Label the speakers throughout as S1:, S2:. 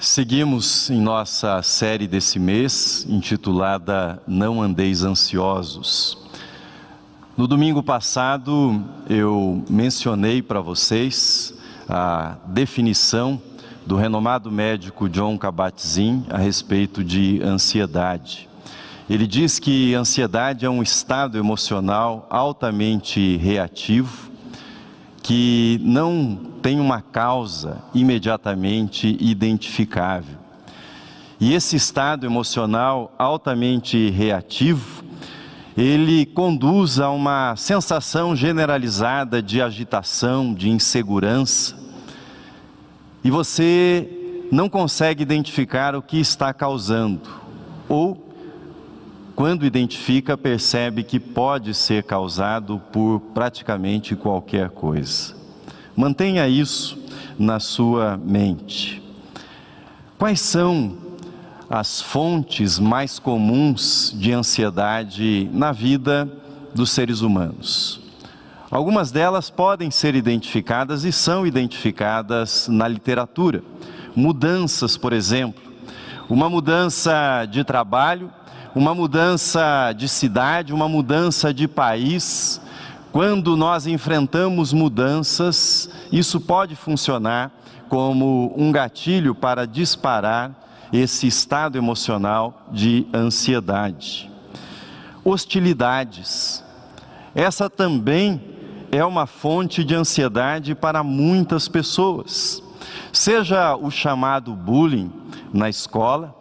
S1: Seguimos em nossa série desse mês, intitulada Não Andeis Ansiosos. No domingo passado, eu mencionei para vocês a definição do renomado médico John Kabat-Zinn a respeito de ansiedade. Ele diz que ansiedade é um estado emocional altamente reativo, que não tem uma causa imediatamente identificável. E esse estado emocional altamente reativo, ele conduz a uma sensação generalizada de agitação, de insegurança, e você não consegue identificar o que está causando, ou quando identifica, percebe que pode ser causado por praticamente qualquer coisa. Mantenha isso na sua mente. Quais são as fontes mais comuns de ansiedade na vida dos seres humanos? Algumas delas podem ser identificadas e são identificadas na literatura. Mudanças, por exemplo, uma mudança de trabalho, uma mudança de cidade, uma mudança de país, quando nós enfrentamos mudanças, isso pode funcionar como um gatilho para disparar esse estado emocional de ansiedade. Hostilidades. Essa também é uma fonte de ansiedade para muitas pessoas. Seja o chamado bullying na escola,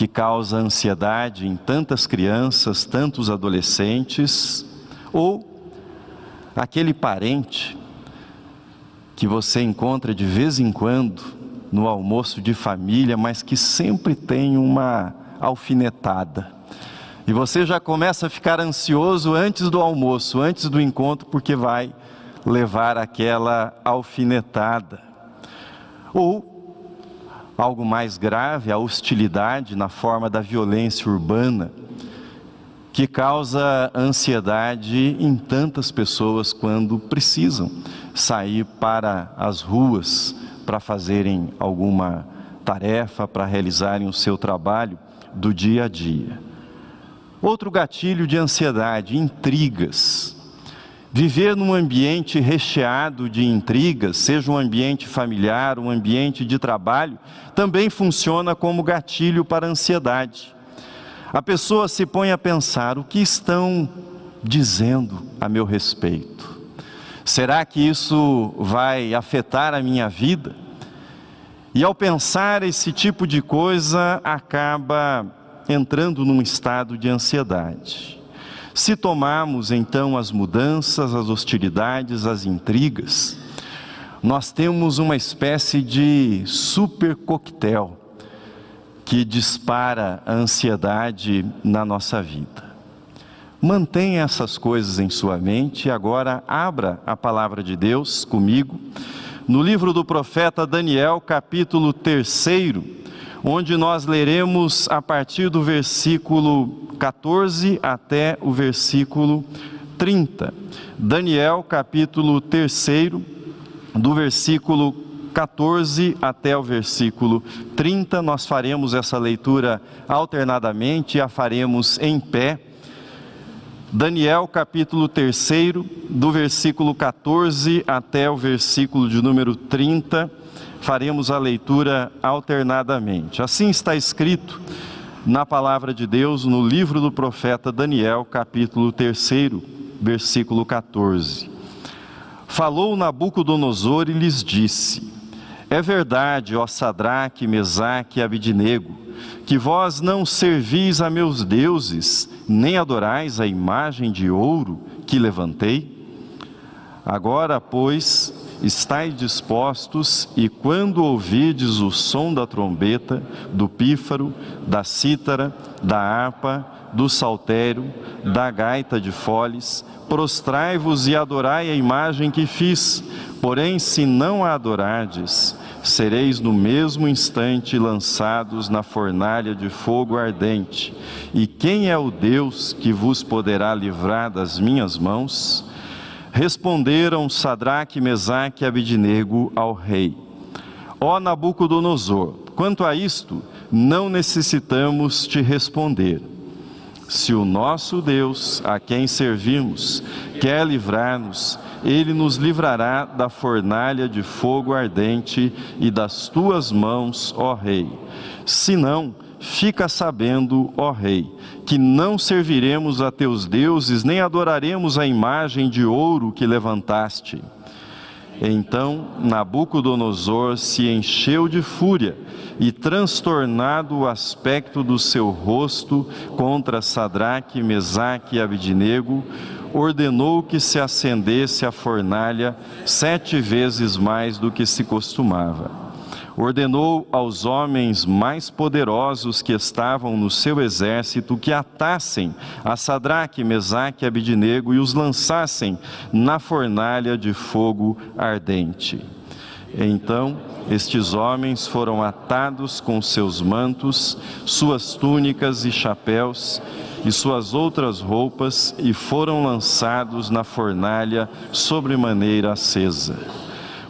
S1: que causa ansiedade em tantas crianças, tantos adolescentes, ou aquele parente que você encontra de vez em quando no almoço de família, mas que sempre tem uma alfinetada. E você já começa a ficar ansioso antes do almoço, antes do encontro, porque vai levar aquela alfinetada. Ou algo mais grave, a hostilidade na forma da violência urbana que causa ansiedade em tantas pessoas quando precisam sair para as ruas para fazerem alguma tarefa, para realizarem o seu trabalho do dia a dia. Outro gatilho de ansiedade, intrigas. Viver num ambiente recheado de intrigas, seja um ambiente familiar, um ambiente de trabalho, também funciona como gatilho para a ansiedade a pessoa se põe a pensar: o que estão dizendo a meu respeito? Será que isso vai afetar a minha vida? E ao pensar esse tipo de coisa, acaba entrando num estado de ansiedade. Se tomarmos então as mudanças, as hostilidades, as intrigas, nós temos uma espécie de super coquetel que dispara a ansiedade na nossa vida. Mantenha essas coisas em sua mente e agora abra a palavra de Deus comigo no livro do profeta Daniel, capítulo 3, onde nós leremos a partir do versículo 14 até o versículo 30. Daniel, capítulo 3, do versículo 14 até o versículo 30. Nós faremos essa leitura alternadamente a faremos em pé. Daniel capítulo 3, do versículo 14 até o versículo de número 30, faremos a leitura alternadamente. Assim está escrito na palavra de Deus no livro do profeta Daniel, capítulo 3, versículo 14. Falou Nabucodonosor e lhes disse: é verdade, ó Sadraque, Mesaque e Abidinego, que vós não servis a meus deuses, nem adorais a imagem de ouro que levantei? Agora, pois, estáis dispostos, e quando ouvides o som da trombeta, do pífaro, da cítara, da harpa, do saltério, da gaita de foles, prostrai-vos e adorai a imagem que fiz, porém, se não a adorardes, sereis no mesmo instante lançados na fornalha de fogo ardente. E quem é o Deus que vos poderá livrar das minhas mãos? Responderam Sadraque, Mesaque e Abidinego ao rei: Ó Nabucodonosor, quanto a isto, não necessitamos te responder. Se o nosso Deus, a quem servimos, quer livrar-nos, ele nos livrará da fornalha de fogo ardente e das tuas mãos, ó Rei. Se não, fica sabendo, ó Rei, que não serviremos a teus deuses, nem adoraremos a imagem de ouro que levantaste. Então Nabucodonosor se encheu de fúria e, transtornado o aspecto do seu rosto contra Sadraque, Mesaque e Abidinego, ordenou que se acendesse a fornalha sete vezes mais do que se costumava ordenou aos homens mais poderosos que estavam no seu exército que atassem a Sadraque, Mesaque e Abidinego e os lançassem na fornalha de fogo ardente. Então, estes homens foram atados com seus mantos, suas túnicas e chapéus e suas outras roupas e foram lançados na fornalha sobremaneira acesa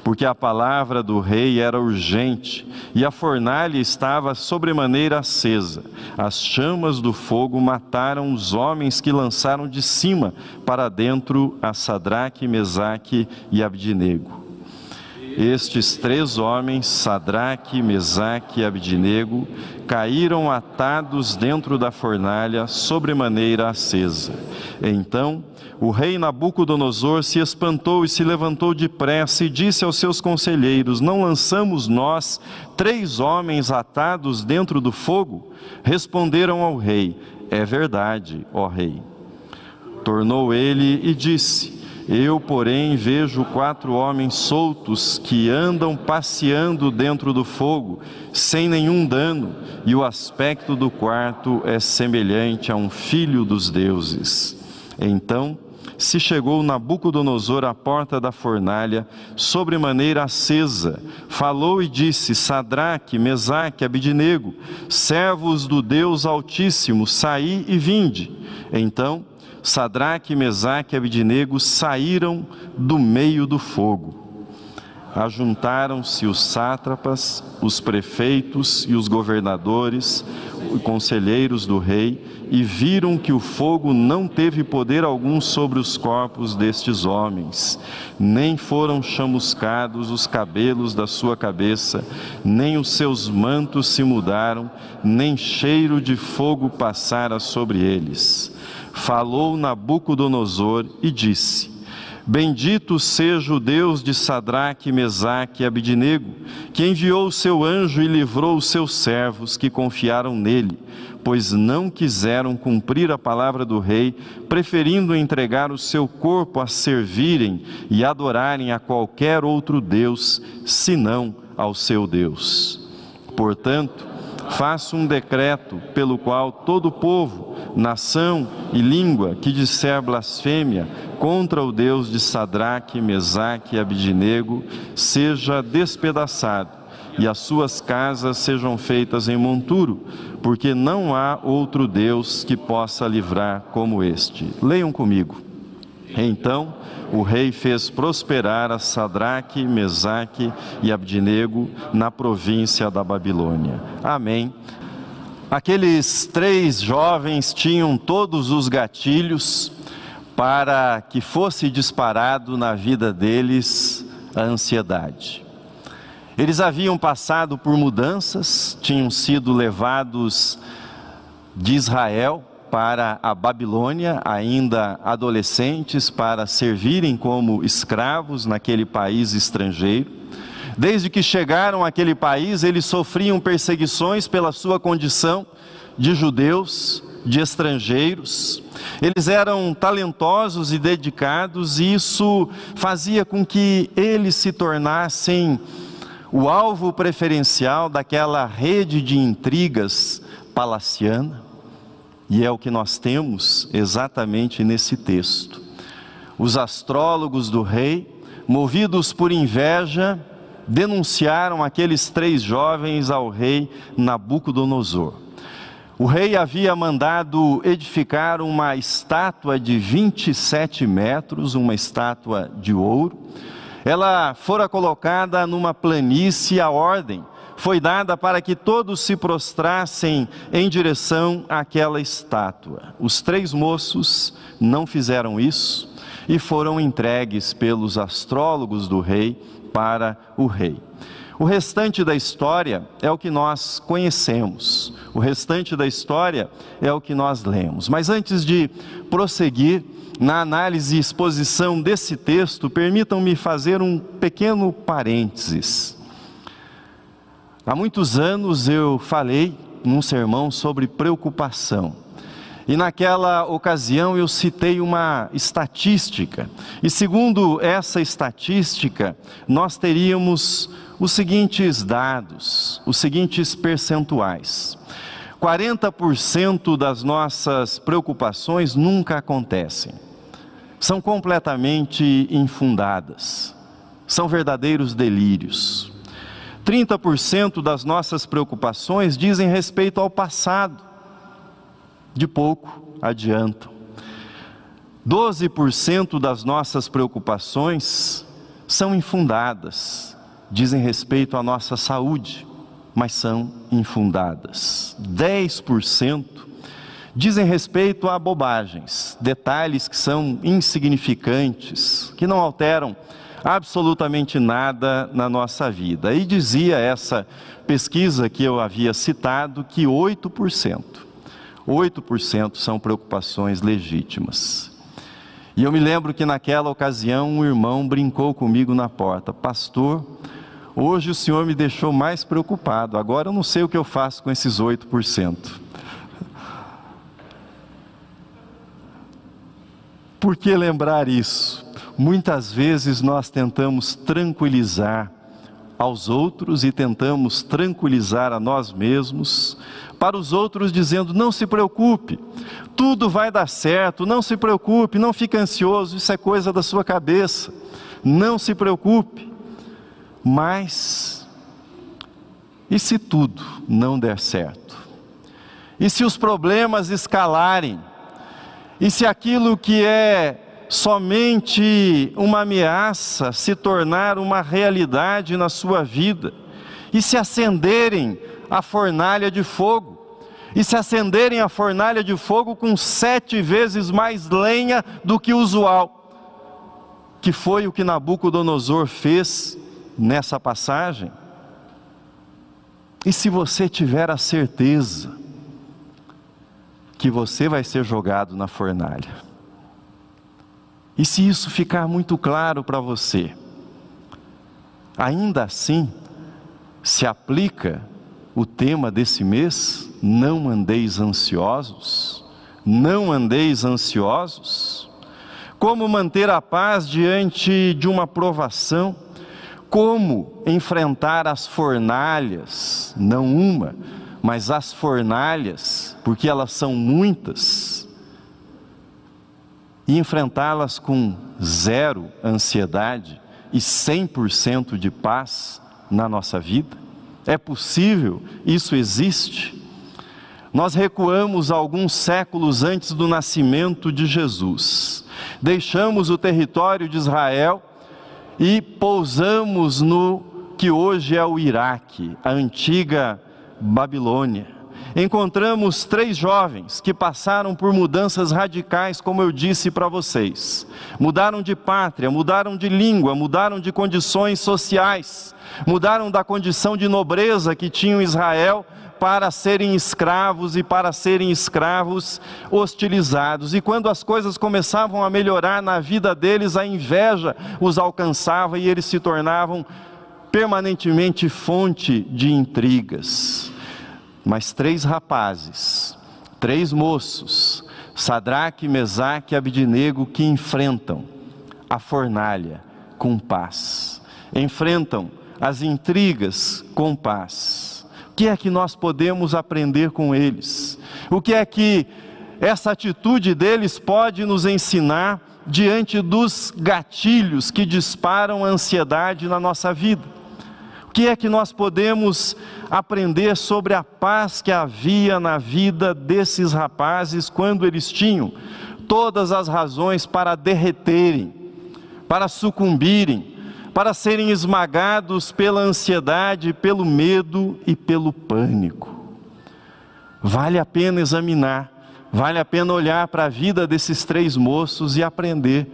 S1: porque a palavra do rei era urgente e a fornalha estava sobremaneira acesa. As chamas do fogo mataram os homens que lançaram de cima para dentro a Sadraque, Mesaque e Abdinego. Estes três homens, Sadraque, Mesaque e Abdinego, caíram atados dentro da fornalha sobremaneira acesa. Então o rei Nabucodonosor se espantou e se levantou depressa e disse aos seus conselheiros: Não lançamos nós três homens atados dentro do fogo? Responderam ao rei: É verdade, ó rei. Tornou ele e disse: Eu, porém, vejo quatro homens soltos que andam passeando dentro do fogo, sem nenhum dano, e o aspecto do quarto é semelhante a um filho dos deuses. Então, se chegou Nabucodonosor à porta da fornalha, sobremaneira acesa, falou e disse: Sadraque, Mesaque, Abidinego, servos do Deus Altíssimo, saí e vinde. Então, Sadraque, Mesaque e Abidinego saíram do meio do fogo. Ajuntaram-se os sátrapas, os prefeitos e os governadores, os conselheiros do rei, e viram que o fogo não teve poder algum sobre os corpos destes homens, nem foram chamuscados os cabelos da sua cabeça, nem os seus mantos se mudaram, nem cheiro de fogo passara sobre eles. Falou Nabucodonosor e disse: Bendito seja o Deus de Sadraque, Mesaque e Abidinego, que enviou o seu anjo e livrou os seus servos que confiaram nele pois não quiseram cumprir a palavra do rei, preferindo entregar o seu corpo a servirem e adorarem a qualquer outro Deus, senão ao seu Deus. Portanto, faço um decreto pelo qual todo povo, nação e língua que disser blasfêmia contra o Deus de Sadraque, Mesaque e Abidinego seja despedaçado e as suas casas sejam feitas em monturo, porque não há outro Deus que possa livrar como este. Leiam comigo. Então o rei fez prosperar a Sadraque, Mesaque e Abdinego na província da Babilônia. Amém. Aqueles três jovens tinham todos os gatilhos para que fosse disparado na vida deles a ansiedade. Eles haviam passado por mudanças, tinham sido levados de Israel para a Babilônia, ainda adolescentes, para servirem como escravos naquele país estrangeiro. Desde que chegaram àquele país, eles sofriam perseguições pela sua condição de judeus, de estrangeiros. Eles eram talentosos e dedicados, e isso fazia com que eles se tornassem o alvo preferencial daquela rede de intrigas palaciana, e é o que nós temos exatamente nesse texto. Os astrólogos do rei, movidos por inveja, denunciaram aqueles três jovens ao rei Nabucodonosor. O rei havia mandado edificar uma estátua de 27 metros, uma estátua de ouro, ela fora colocada numa planície, a ordem foi dada para que todos se prostrassem em direção àquela estátua. Os três moços não fizeram isso e foram entregues pelos astrólogos do rei para o rei. O restante da história é o que nós conhecemos, o restante da história é o que nós lemos. Mas antes de prosseguir na análise e exposição desse texto, permitam-me fazer um pequeno parênteses. Há muitos anos eu falei num sermão sobre preocupação. E naquela ocasião eu citei uma estatística. E segundo essa estatística, nós teríamos os seguintes dados, os seguintes percentuais. 40% das nossas preocupações nunca acontecem. São completamente infundadas. São verdadeiros delírios. 30% das nossas preocupações dizem respeito ao passado, de pouco adiantam. 12% das nossas preocupações são infundadas, dizem respeito à nossa saúde, mas são infundadas. 10% dizem respeito a bobagens, detalhes que são insignificantes, que não alteram absolutamente nada na nossa vida. E dizia essa pesquisa que eu havia citado que 8%, 8% são preocupações legítimas. E eu me lembro que naquela ocasião um irmão brincou comigo na porta: Pastor, hoje o senhor me deixou mais preocupado, agora eu não sei o que eu faço com esses 8%. Por que lembrar isso? Muitas vezes nós tentamos tranquilizar aos outros e tentamos tranquilizar a nós mesmos, para os outros dizendo: não se preocupe, tudo vai dar certo, não se preocupe, não fique ansioso, isso é coisa da sua cabeça, não se preocupe. Mas, e se tudo não der certo? E se os problemas escalarem? E se aquilo que é somente uma ameaça se tornar uma realidade na sua vida e se acenderem a fornalha de fogo, e se acenderem a fornalha de fogo com sete vezes mais lenha do que usual, que foi o que Nabucodonosor fez nessa passagem. E se você tiver a certeza que você vai ser jogado na fornalha, e se isso ficar muito claro para você, ainda assim, se aplica o tema desse mês, não andeis ansiosos, não andeis ansiosos. Como manter a paz diante de uma provação? Como enfrentar as fornalhas, não uma, mas as fornalhas, porque elas são muitas e enfrentá-las com zero ansiedade e 100% de paz na nossa vida? É possível? Isso existe? Nós recuamos alguns séculos antes do nascimento de Jesus. Deixamos o território de Israel e pousamos no que hoje é o Iraque, a antiga Babilônia encontramos três jovens que passaram por mudanças radicais, como eu disse para vocês. Mudaram de pátria, mudaram de língua, mudaram de condições sociais, mudaram da condição de nobreza que tinham Israel para serem escravos e para serem escravos hostilizados. E quando as coisas começavam a melhorar na vida deles, a inveja os alcançava e eles se tornavam permanentemente fonte de intrigas mas três rapazes, três moços, Sadraque, Mesaque e Abidnego, que enfrentam a fornalha com paz, enfrentam as intrigas com paz. O que é que nós podemos aprender com eles? O que é que essa atitude deles pode nos ensinar diante dos gatilhos que disparam a ansiedade na nossa vida? O que é que nós podemos aprender sobre a paz que havia na vida desses rapazes quando eles tinham todas as razões para derreterem, para sucumbirem, para serem esmagados pela ansiedade, pelo medo e pelo pânico. Vale a pena examinar, vale a pena olhar para a vida desses três moços e aprender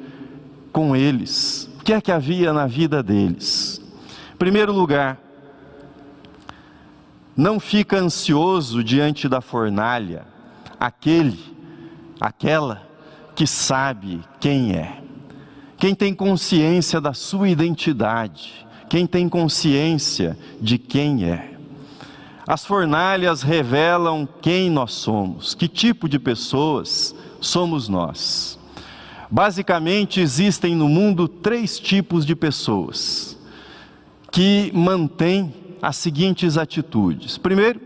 S1: com eles. O que é que havia na vida deles? Primeiro lugar, não fica ansioso diante da fornalha aquele, aquela que sabe quem é. Quem tem consciência da sua identidade, quem tem consciência de quem é. As fornalhas revelam quem nós somos, que tipo de pessoas somos nós. Basicamente, existem no mundo três tipos de pessoas que mantêm as seguintes atitudes. Primeiro,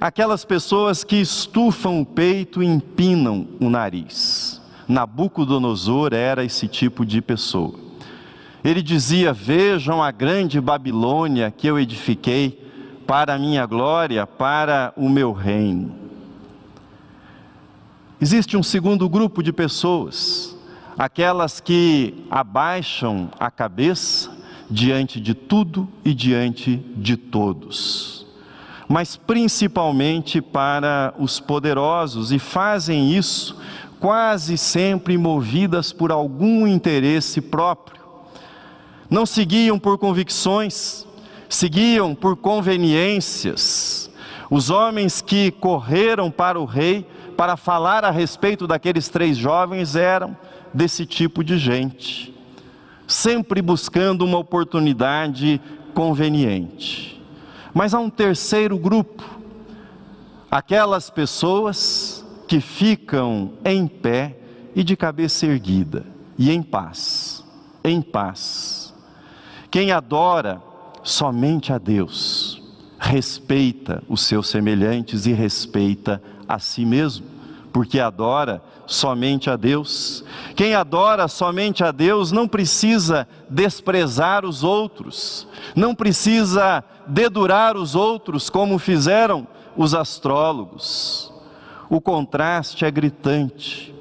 S1: aquelas pessoas que estufam o peito e empinam o nariz. Nabucodonosor era esse tipo de pessoa. Ele dizia: Vejam a grande Babilônia que eu edifiquei para a minha glória, para o meu reino. Existe um segundo grupo de pessoas, aquelas que abaixam a cabeça diante de tudo e diante de todos, mas principalmente para os poderosos, e fazem isso quase sempre movidas por algum interesse próprio. Não seguiam por convicções, seguiam por conveniências. Os homens que correram para o rei para falar a respeito daqueles três jovens eram desse tipo de gente, sempre buscando uma oportunidade conveniente. Mas há um terceiro grupo, aquelas pessoas que ficam em pé e de cabeça erguida, e em paz, em paz. Quem adora somente a Deus, respeita os seus semelhantes e respeita a si mesmo, porque adora somente a Deus. Quem adora somente a Deus não precisa desprezar os outros, não precisa dedurar os outros como fizeram os astrólogos o contraste é gritante.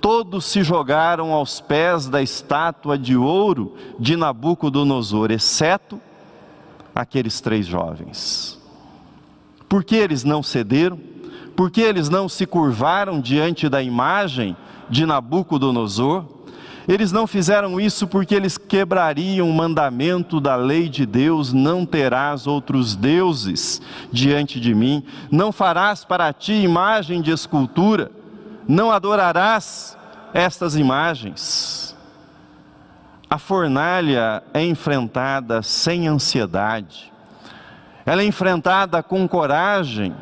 S1: Todos se jogaram aos pés da estátua de ouro de Nabucodonosor, exceto aqueles três jovens. Por que eles não cederam? Por que eles não se curvaram diante da imagem de Nabucodonosor? Eles não fizeram isso porque eles quebrariam o mandamento da lei de Deus: não terás outros deuses diante de mim, não farás para ti imagem de escultura, não adorarás estas imagens. A fornalha é enfrentada sem ansiedade, ela é enfrentada com coragem,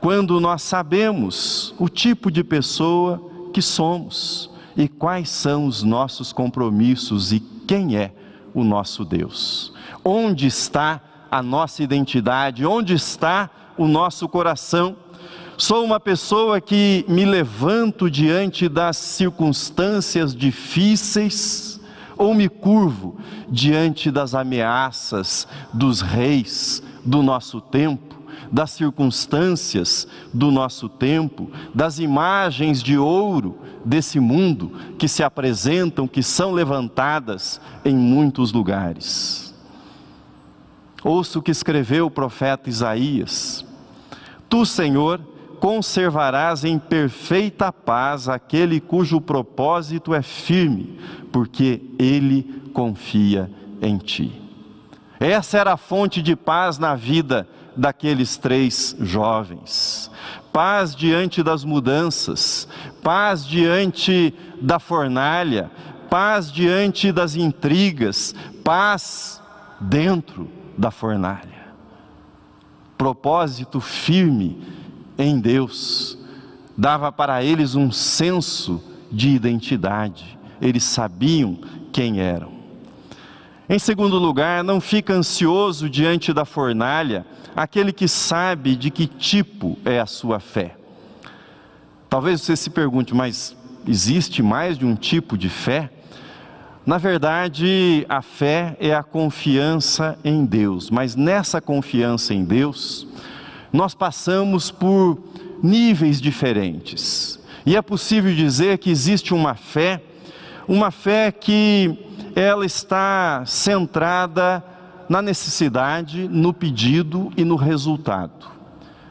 S1: quando nós sabemos o tipo de pessoa que somos e quais são os nossos compromissos e quem é o nosso Deus. Onde está a nossa identidade? Onde está o nosso coração? Sou uma pessoa que me levanto diante das circunstâncias difíceis ou me curvo diante das ameaças dos reis do nosso tempo? Das circunstâncias do nosso tempo, das imagens de ouro desse mundo que se apresentam, que são levantadas em muitos lugares. Ouça o que escreveu o profeta Isaías: Tu, Senhor, conservarás em perfeita paz aquele cujo propósito é firme, porque ele confia em ti. Essa era a fonte de paz na vida daqueles três jovens. Paz diante das mudanças, paz diante da fornalha, paz diante das intrigas, paz dentro da fornalha. Propósito firme em Deus dava para eles um senso de identidade, eles sabiam quem eram. Em segundo lugar, não fica ansioso diante da fornalha aquele que sabe de que tipo é a sua fé. Talvez você se pergunte, mas existe mais de um tipo de fé? Na verdade, a fé é a confiança em Deus, mas nessa confiança em Deus, nós passamos por níveis diferentes. E é possível dizer que existe uma fé, uma fé que ela está centrada na necessidade, no pedido e no resultado.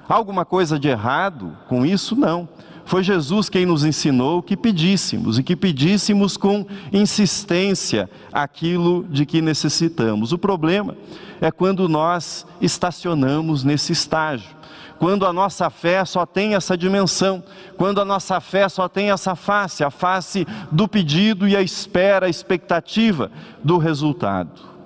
S1: Alguma coisa de errado com isso? Não. Foi Jesus quem nos ensinou que pedíssemos e que pedíssemos com insistência aquilo de que necessitamos. O problema é quando nós estacionamos nesse estágio quando a nossa fé só tem essa dimensão, quando a nossa fé só tem essa face, a face do pedido e a espera, a expectativa do resultado.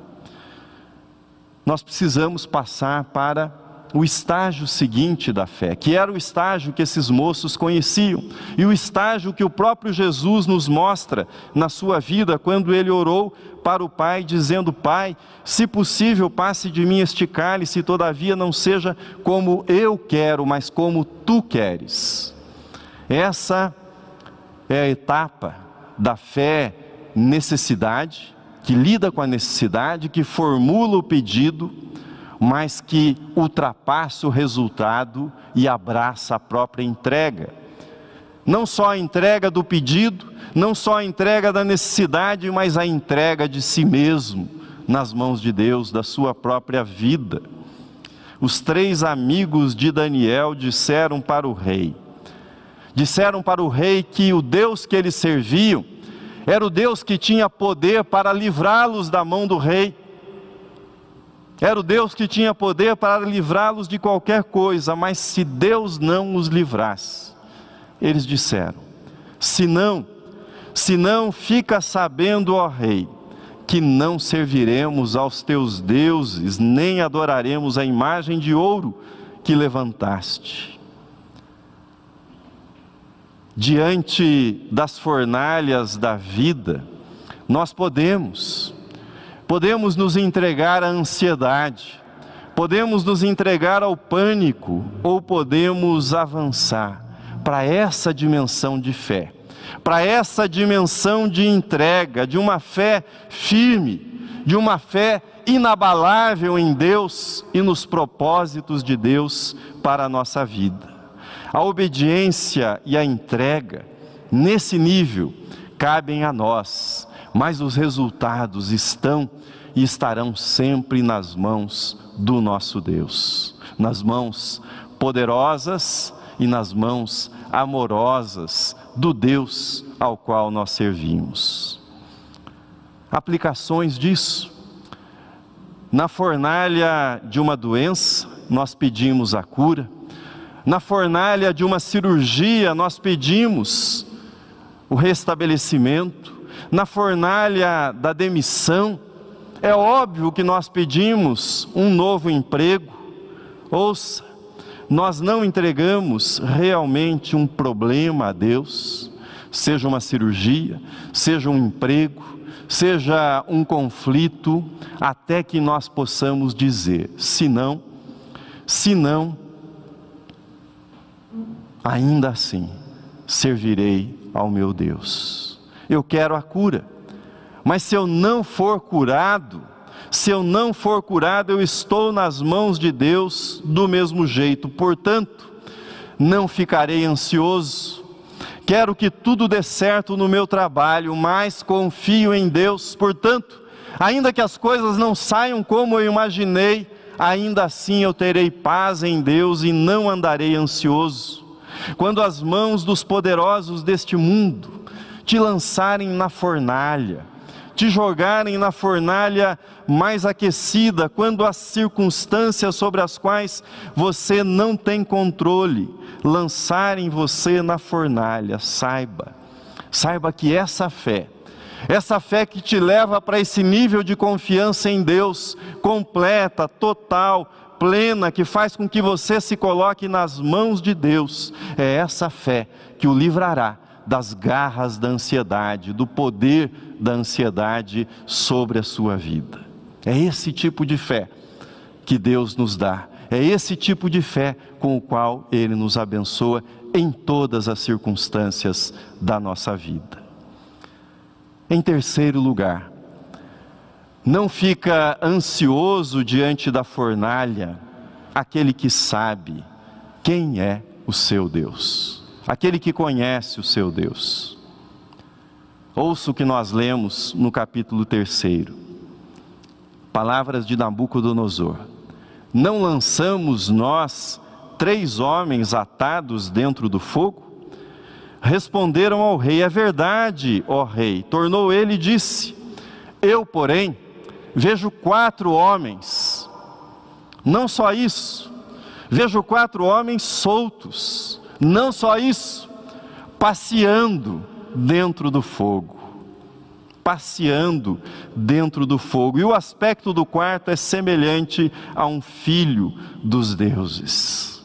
S1: Nós precisamos passar para o estágio seguinte da fé, que era o estágio que esses moços conheciam, e o estágio que o próprio Jesus nos mostra na sua vida, quando ele orou para o Pai, dizendo: Pai, se possível, passe de mim este cálice, todavia não seja como eu quero, mas como tu queres. Essa é a etapa da fé necessidade, que lida com a necessidade, que formula o pedido mas que ultrapassa o resultado e abraça a própria entrega. Não só a entrega do pedido, não só a entrega da necessidade, mas a entrega de si mesmo nas mãos de Deus, da sua própria vida. Os três amigos de Daniel disseram para o rei: disseram para o rei que o Deus que eles serviam era o Deus que tinha poder para livrá-los da mão do rei. Era o Deus que tinha poder para livrá-los de qualquer coisa, mas se Deus não os livrasse, eles disseram: se não, se não, fica sabendo, ó Rei, que não serviremos aos teus deuses, nem adoraremos a imagem de ouro que levantaste. Diante das fornalhas da vida, nós podemos podemos nos entregar à ansiedade, podemos nos entregar ao pânico, ou podemos avançar para essa dimensão de fé, para essa dimensão de entrega, de uma fé firme, de uma fé inabalável em Deus e nos propósitos de Deus para a nossa vida. A obediência e a entrega, nesse nível, cabem a nós, mas os resultados estão e estarão sempre nas mãos do nosso Deus, nas mãos poderosas e nas mãos amorosas do Deus ao qual nós servimos. Aplicações disso. Na fornalha de uma doença, nós pedimos a cura. Na fornalha de uma cirurgia, nós pedimos o restabelecimento. Na fornalha da demissão, é óbvio que nós pedimos um novo emprego. Ouça, nós não entregamos realmente um problema a Deus, seja uma cirurgia, seja um emprego, seja um conflito, até que nós possamos dizer: se não, se não, ainda assim servirei ao meu Deus. Eu quero a cura. Mas se eu não for curado, se eu não for curado, eu estou nas mãos de Deus do mesmo jeito. Portanto, não ficarei ansioso. Quero que tudo dê certo no meu trabalho, mas confio em Deus. Portanto, ainda que as coisas não saiam como eu imaginei, ainda assim eu terei paz em Deus e não andarei ansioso. Quando as mãos dos poderosos deste mundo te lançarem na fornalha, te jogarem na fornalha mais aquecida, quando as circunstâncias sobre as quais você não tem controle lançarem você na fornalha, saiba, saiba que essa fé, essa fé que te leva para esse nível de confiança em Deus, completa, total, plena, que faz com que você se coloque nas mãos de Deus, é essa fé que o livrará das garras da ansiedade, do poder da ansiedade sobre a sua vida. É esse tipo de fé que Deus nos dá. É esse tipo de fé com o qual Ele nos abençoa em todas as circunstâncias da nossa vida. Em terceiro lugar, não fica ansioso diante da fornalha aquele que sabe quem é o seu Deus, aquele que conhece o seu Deus. Ouça o que nós lemos no capítulo 3. Palavras de Nabucodonosor. Não lançamos nós três homens atados dentro do fogo? Responderam ao rei: É verdade, ó rei. Tornou ele e disse: Eu, porém, vejo quatro homens. Não só isso, vejo quatro homens soltos. Não só isso, passeando dentro do fogo. Passeando dentro do fogo. E o aspecto do quarto é semelhante a um filho dos deuses.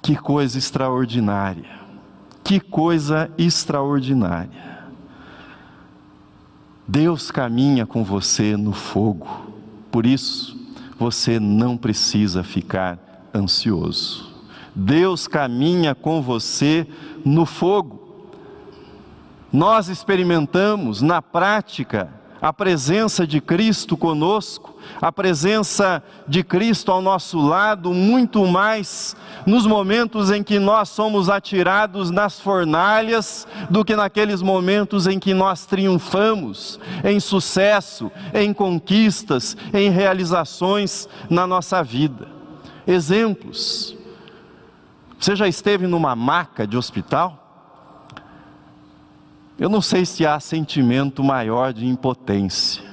S1: Que coisa extraordinária. Que coisa extraordinária. Deus caminha com você no fogo. Por isso, você não precisa ficar ansioso. Deus caminha com você no fogo. Nós experimentamos na prática a presença de Cristo conosco, a presença de Cristo ao nosso lado, muito mais nos momentos em que nós somos atirados nas fornalhas do que naqueles momentos em que nós triunfamos em sucesso, em conquistas, em realizações na nossa vida. Exemplos. Você já esteve numa maca de hospital? Eu não sei se há sentimento maior de impotência.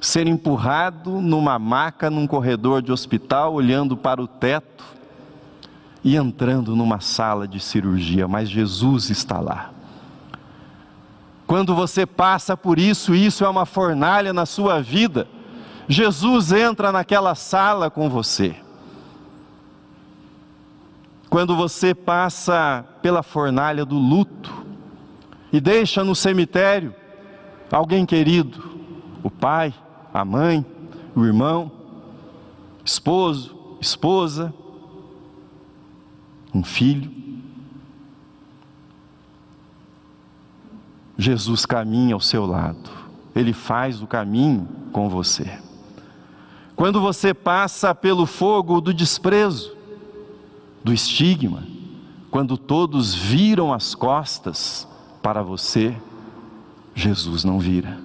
S1: Ser empurrado numa maca num corredor de hospital, olhando para o teto e entrando numa sala de cirurgia, mas Jesus está lá. Quando você passa por isso, isso é uma fornalha na sua vida. Jesus entra naquela sala com você. Quando você passa pela fornalha do luto, e deixa no cemitério alguém querido, o pai, a mãe, o irmão, esposo, esposa, um filho. Jesus caminha ao seu lado, ele faz o caminho com você. Quando você passa pelo fogo do desprezo, do estigma, quando todos viram as costas, para você, Jesus não vira.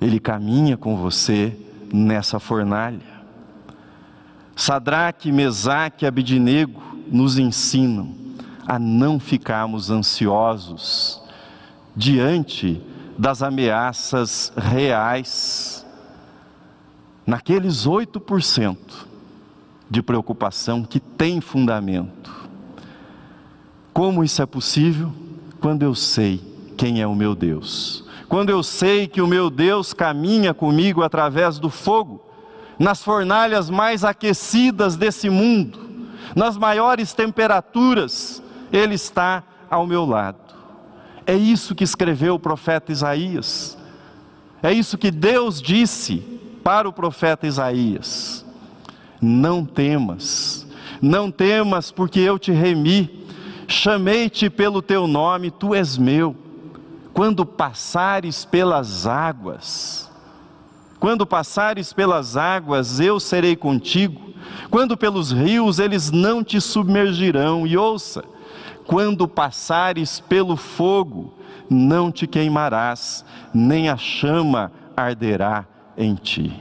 S1: Ele caminha com você nessa fornalha. Sadraque, Mesaque e Abidinego nos ensinam a não ficarmos ansiosos diante das ameaças reais, naqueles 8% de preocupação que tem fundamento. Como isso é possível? Quando eu sei quem é o meu Deus, quando eu sei que o meu Deus caminha comigo através do fogo, nas fornalhas mais aquecidas desse mundo, nas maiores temperaturas, Ele está ao meu lado. É isso que escreveu o profeta Isaías, é isso que Deus disse para o profeta Isaías: Não temas, não temas, porque eu te remi Chamei-te pelo teu nome, tu és meu. Quando passares pelas águas, quando passares pelas águas, eu serei contigo. Quando pelos rios, eles não te submergirão. E ouça: quando passares pelo fogo, não te queimarás, nem a chama arderá em ti.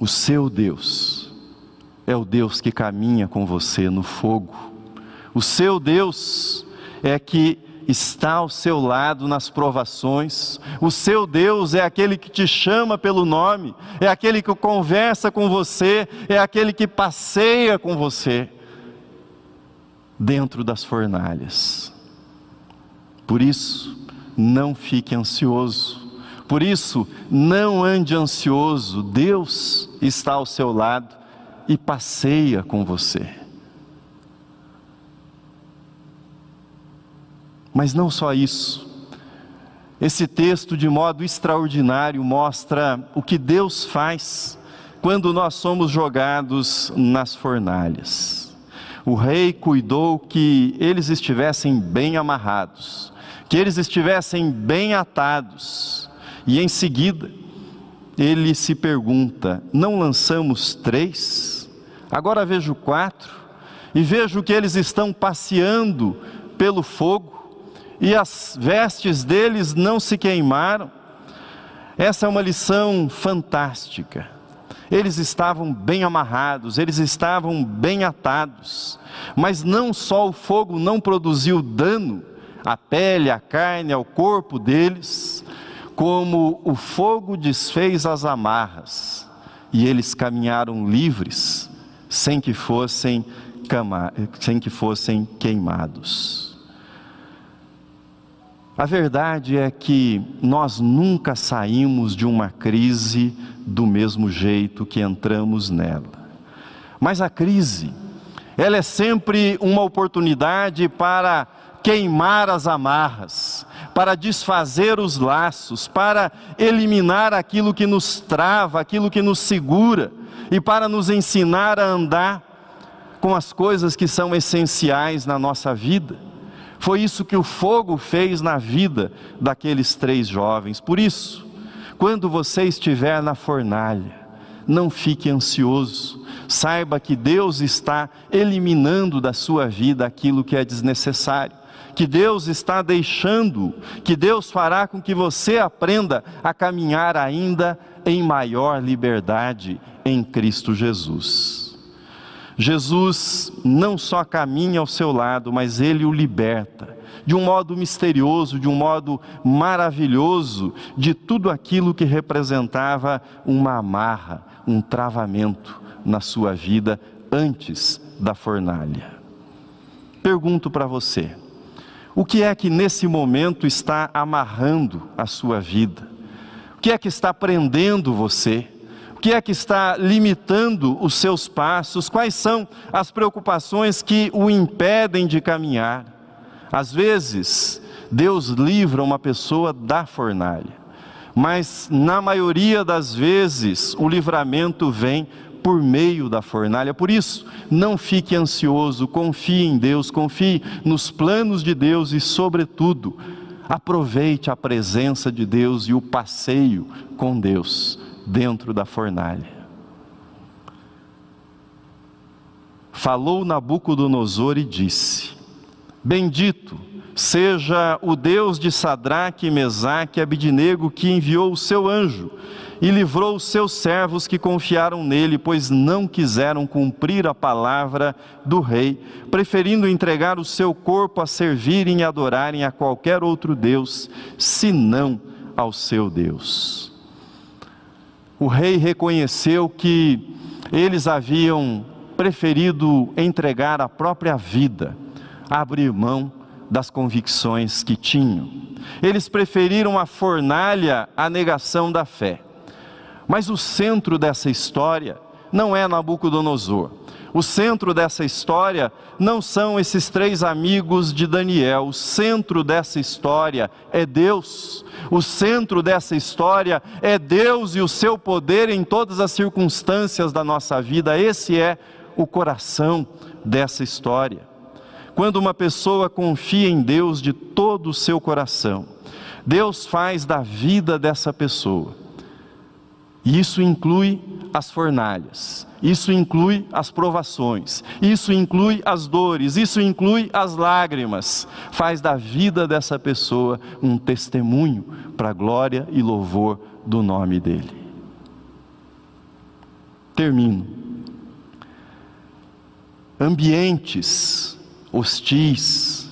S1: O seu Deus é o Deus que caminha com você no fogo. O seu Deus é que está ao seu lado nas provações. O seu Deus é aquele que te chama pelo nome, é aquele que conversa com você, é aquele que passeia com você dentro das fornalhas. Por isso, não fique ansioso. Por isso, não ande ansioso. Deus está ao seu lado e passeia com você. Mas não só isso. Esse texto, de modo extraordinário, mostra o que Deus faz quando nós somos jogados nas fornalhas. O rei cuidou que eles estivessem bem amarrados, que eles estivessem bem atados, e em seguida, ele se pergunta: não lançamos três? Agora vejo quatro, e vejo que eles estão passeando pelo fogo e as vestes deles não se queimaram. Essa é uma lição fantástica. Eles estavam bem amarrados, eles estavam bem atados, mas não só o fogo não produziu dano à pele, à carne, ao corpo deles, como o fogo desfez as amarras e eles caminharam livres, sem que fossem, sem que fossem queimados. A verdade é que nós nunca saímos de uma crise do mesmo jeito que entramos nela. Mas a crise, ela é sempre uma oportunidade para queimar as amarras, para desfazer os laços, para eliminar aquilo que nos trava, aquilo que nos segura e para nos ensinar a andar com as coisas que são essenciais na nossa vida. Foi isso que o fogo fez na vida daqueles três jovens. Por isso, quando você estiver na fornalha, não fique ansioso. Saiba que Deus está eliminando da sua vida aquilo que é desnecessário, que Deus está deixando, que Deus fará com que você aprenda a caminhar ainda em maior liberdade em Cristo Jesus. Jesus não só caminha ao seu lado, mas ele o liberta de um modo misterioso, de um modo maravilhoso, de tudo aquilo que representava uma amarra, um travamento na sua vida antes da fornalha. Pergunto para você: o que é que nesse momento está amarrando a sua vida? O que é que está prendendo você? que é que está limitando os seus passos? Quais são as preocupações que o impedem de caminhar? Às vezes, Deus livra uma pessoa da fornalha, mas na maioria das vezes o livramento vem por meio da fornalha. Por isso, não fique ansioso, confie em Deus, confie nos planos de Deus e, sobretudo, aproveite a presença de Deus e o passeio com Deus dentro da fornalha. Falou Nabucodonosor e disse: Bendito seja o Deus de Sadraque, Mesaque e Abidinego que enviou o seu anjo e livrou os seus servos que confiaram nele, pois não quiseram cumprir a palavra do rei, preferindo entregar o seu corpo a servirem e adorarem a qualquer outro Deus, senão ao seu Deus o rei reconheceu que eles haviam preferido entregar a própria vida, abrir mão das convicções que tinham. Eles preferiram a fornalha à negação da fé. Mas o centro dessa história não é Nabucodonosor. O centro dessa história não são esses três amigos de Daniel, o centro dessa história é Deus. O centro dessa história é Deus e o seu poder em todas as circunstâncias da nossa vida. Esse é o coração dessa história. Quando uma pessoa confia em Deus de todo o seu coração, Deus faz da vida dessa pessoa. Isso inclui as fornalhas, isso inclui as provações, isso inclui as dores, isso inclui as lágrimas. Faz da vida dessa pessoa um testemunho para a glória e louvor do nome dele. Termino. Ambientes hostis,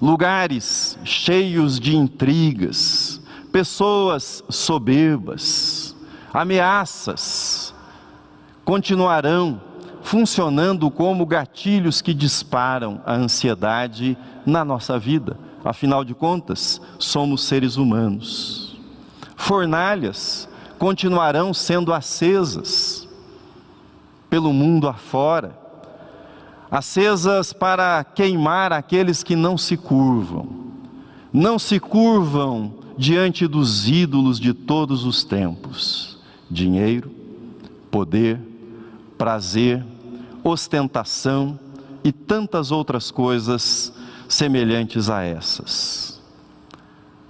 S1: lugares cheios de intrigas, pessoas soberbas, ameaças continuarão funcionando como gatilhos que disparam a ansiedade na nossa vida. Afinal de contas, somos seres humanos. Fornalhas continuarão sendo acesas pelo mundo afora, acesas para queimar aqueles que não se curvam, não se curvam diante dos ídolos de todos os tempos dinheiro, poder, prazer, ostentação e tantas outras coisas semelhantes a essas.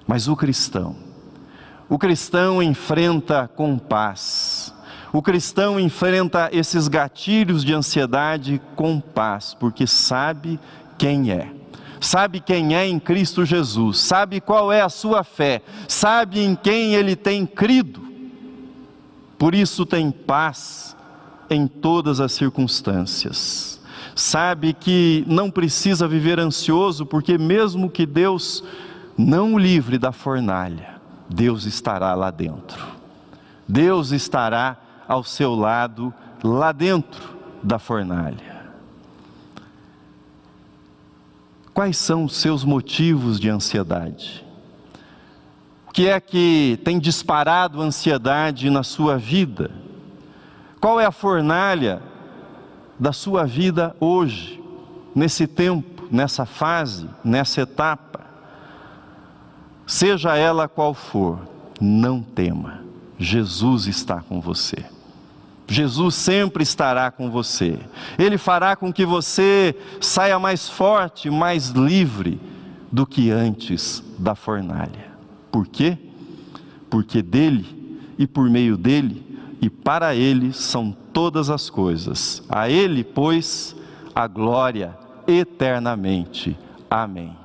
S1: Mas o cristão, o cristão enfrenta com paz, o cristão enfrenta esses gatilhos de ansiedade com paz, porque sabe quem é sabe quem é em Cristo Jesus, sabe qual é a sua fé, sabe em quem ele tem crido, por isso tem paz em todas as circunstâncias. Sabe que não precisa viver ansioso, porque mesmo que Deus não o livre da fornalha, Deus estará lá dentro. Deus estará ao seu lado, lá dentro da fornalha. Quais são os seus motivos de ansiedade? Que é que tem disparado ansiedade na sua vida? Qual é a fornalha da sua vida hoje, nesse tempo, nessa fase, nessa etapa? Seja ela qual for, não tema, Jesus está com você. Jesus sempre estará com você. Ele fará com que você saia mais forte, mais livre do que antes da fornalha. Por quê? Porque dele e por meio dele e para ele são todas as coisas. A ele, pois, a glória eternamente. Amém.